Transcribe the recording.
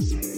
Bye.